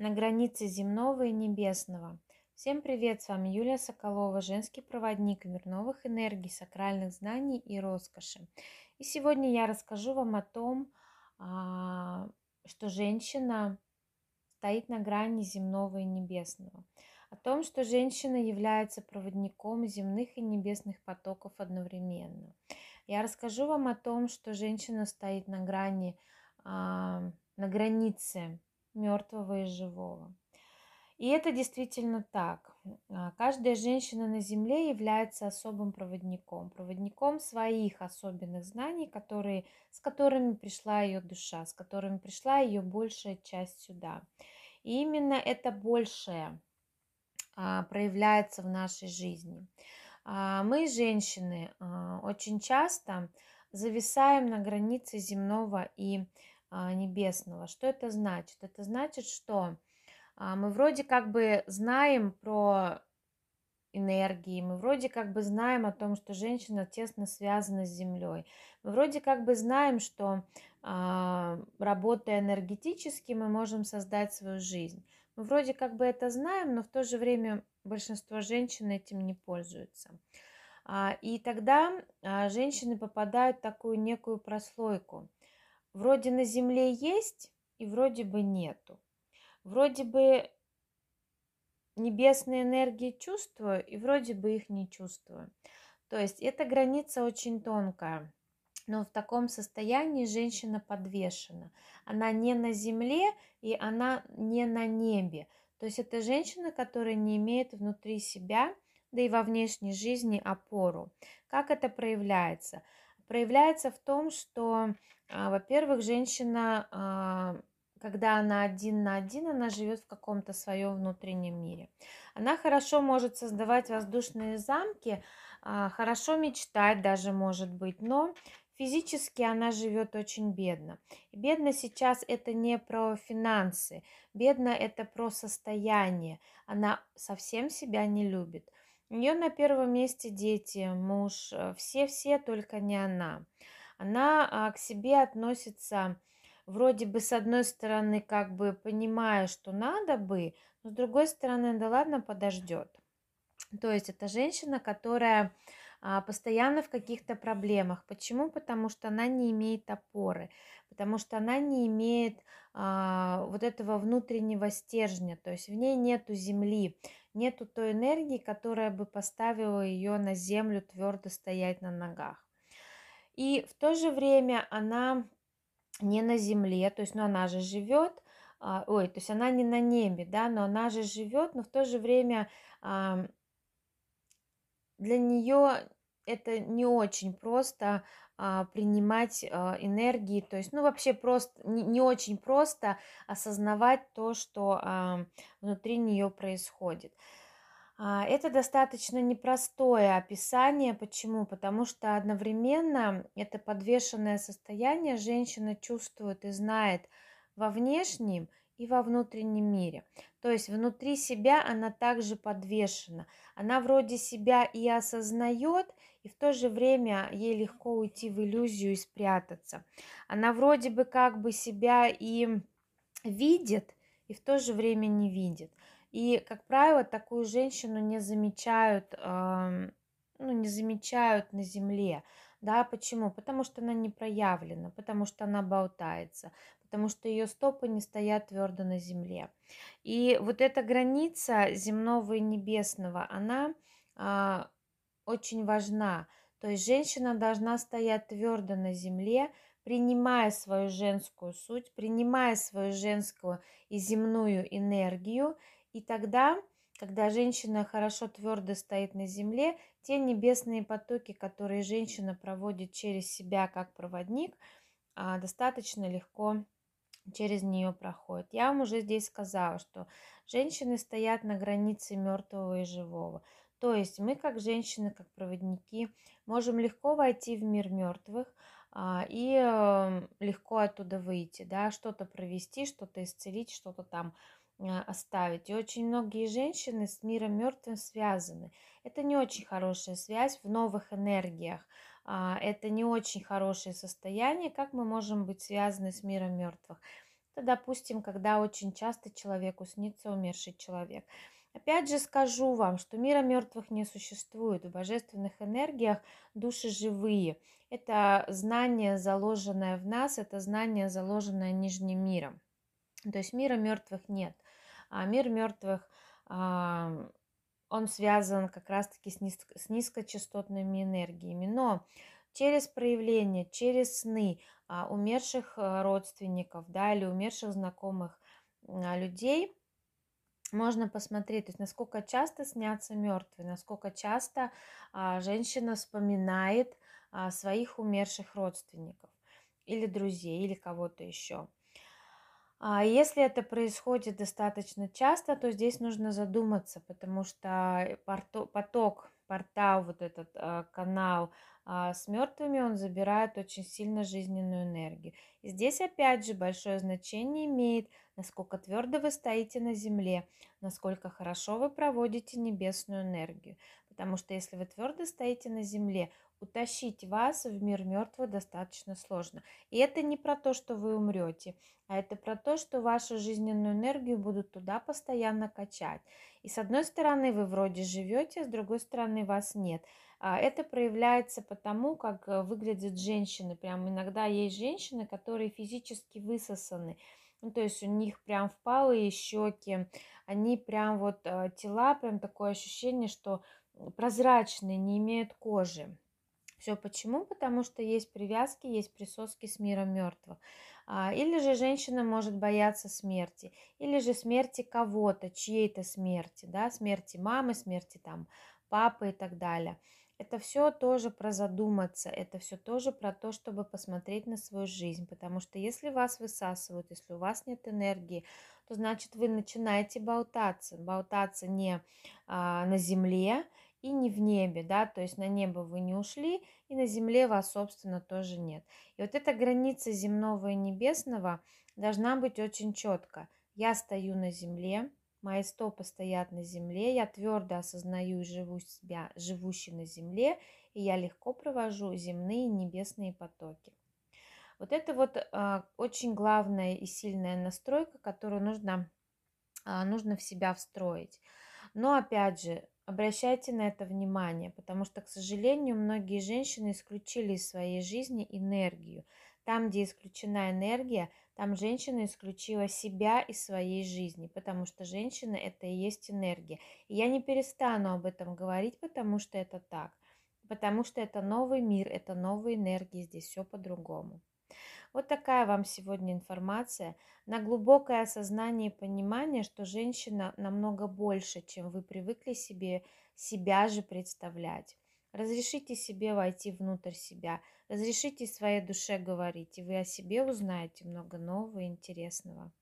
на границе земного и небесного. Всем привет, с вами Юлия Соколова, женский проводник мир новых энергий, сакральных знаний и роскоши. И сегодня я расскажу вам о том, а, что женщина стоит на грани земного и небесного, о том, что женщина является проводником земных и небесных потоков одновременно. Я расскажу вам о том, что женщина стоит на грани а, на границе мертвого и живого. И это действительно так. А, каждая женщина на Земле является особым проводником, проводником своих особенных знаний, которые, с которыми пришла ее душа, с которыми пришла ее большая часть сюда. И именно это большее а, проявляется в нашей жизни. Мы, женщины, очень часто зависаем на границе земного и а, небесного. Что это значит? Это значит, что а, мы вроде как бы знаем про энергии, мы вроде как бы знаем о том, что женщина тесно связана с Землей. Мы вроде как бы знаем, что а, работая энергетически, мы можем создать свою жизнь. Мы вроде как бы это знаем, но в то же время большинство женщин этим не пользуются. И тогда женщины попадают в такую некую прослойку – вроде на Земле есть и вроде бы нету. Вроде бы небесные энергии чувствую и вроде бы их не чувствую. То есть эта граница очень тонкая. Но в таком состоянии женщина подвешена. Она не на земле и она не на небе. То есть это женщина, которая не имеет внутри себя, да и во внешней жизни опору. Как это проявляется? Проявляется в том, что а, во-первых, женщина, а, когда она один на один, она живет в каком-то своем внутреннем мире. Она хорошо может создавать воздушные замки, а, хорошо мечтать даже может быть, но физически она живет очень бедно. И бедно сейчас это не про финансы, бедно это про состояние. Она совсем себя не любит. Нее на первом месте дети, муж, э, все-все, только не она она а, к себе относится вроде бы с одной стороны как бы понимая, что надо бы, но с другой стороны, да ладно, подождет. То есть это женщина, которая постоянно в каких-то проблемах. Почему? Потому что она не имеет опоры, потому что она не имеет а, вот этого внутреннего стержня, то есть в ней нету земли, нету той энергии, которая бы поставила ее на землю твердо стоять на ногах. И в то же время она не на земле, то есть, ну, она же живет, а, ой, то есть она не на небе, да, но она же живет, но в то же время а, для нее это не очень просто а, принимать а, энергии, то есть, ну, вообще просто, не, не очень просто осознавать то, что а, внутри нее происходит. А, это достаточно непростое описание. Почему? Потому что одновременно это подвешенное состояние женщина чувствует и знает во внешнем и во внутреннем мире. То есть внутри себя она также подвешена. Она вроде себя и осознает, и в то же время ей легко уйти в иллюзию и спрятаться. Она вроде бы как бы себя и видит, и в то же время не видит. И, как правило, такую женщину не замечают, ну, не замечают на земле. Да, почему? Потому что она не проявлена, потому что она болтается, потому что ее стопы не стоят твердо на земле. И вот эта граница земного и небесного, она а, очень важна. То есть женщина должна стоять твердо на земле, принимая свою женскую суть, принимая свою женскую и земную энергию и тогда, когда женщина хорошо твердо стоит на земле, те небесные потоки, которые женщина проводит через себя как проводник, а, достаточно легко через нее проходят. Я вам уже здесь сказала, что женщины стоят на границе мертвого и живого. То есть мы, как женщины, как проводники, можем легко войти в мир мертвых а, и эм, легко оттуда выйти, да, что-то провести, что-то исцелить, что-то там оставить. И очень многие женщины с миром мертвым связаны. Это не очень хорошая связь в новых энергиях. А, это не очень хорошее состояние, как мы можем быть связаны с миром мертвых. Это, допустим, когда очень часто человеку снится умерший человек. Опять же скажу вам, что мира мертвых не существует. В божественных энергиях души живые. Это знание, заложенное в нас, это знание, заложенное нижним миром. То есть мира мертвых нет. А мир мертвых, он связан как раз-таки с, низко, с низкочастотными энергиями. Но через проявление, через сны а, умерших а, родственников да, или умерших знакомых людей – можно посмотреть, то есть насколько часто снятся мертвые, насколько часто женщина вспоминает своих умерших родственников или друзей, или кого-то еще. А если это происходит достаточно часто, то здесь нужно задуматься, потому что поток, портал, вот этот а, канал а с мертвыми он забирает очень сильно жизненную энергию. И здесь опять же большое значение имеет, насколько твердо вы стоите на земле, насколько хорошо вы проводите небесную энергию. Потому что если вы твердо стоите на земле, утащить вас в мир мертвых достаточно сложно. И это не про то, что вы умрете, а это про то, что вашу жизненную энергию будут туда постоянно качать. И с одной стороны вы вроде живете, с другой стороны вас нет. А это проявляется потому, как э, выглядят женщины. Прям иногда есть женщины, которые физически высосаны. Ну, то есть у них прям впалые щеки, они прям вот э, тела, прям такое ощущение, что прозрачные, не имеют кожи. Все почему? Потому что есть привязки, есть присоски с миром мертвых. А, или же женщина может бояться смерти, или же смерти кого-то, чьей-то смерти, да, смерти мамы, смерти там папы и так далее. Это все тоже про задуматься, это все тоже про то, чтобы посмотреть на свою жизнь, потому что если вас высасывают, если у вас нет энергии, то значит вы начинаете болтаться, болтаться не а, на земле и не в небе, да, то есть на небо вы не ушли, и на земле вас, собственно, тоже нет. И вот эта граница земного и небесного должна быть очень четко. Я стою на земле, Мои стопы стоят на земле, я твердо осознаю и живу себя, живущий на земле, и я легко провожу земные и небесные потоки. Вот это вот а, очень главная и сильная настройка, которую нужно, а, нужно в себя встроить. Но опять же, обращайте на это внимание, потому что, к сожалению, многие женщины исключили из своей жизни энергию. Там, где исключена энергия, там женщина исключила себя из своей жизни, потому что женщина это и есть энергия. И я не перестану об этом говорить, потому что это так. Потому что это новый мир, это новые энергии, здесь все по-другому. Вот такая вам сегодня информация на глубокое осознание и понимание, что женщина намного больше, чем вы привыкли себе себя же представлять. Разрешите себе войти внутрь себя, разрешите своей душе говорить, и вы о себе узнаете много нового и интересного.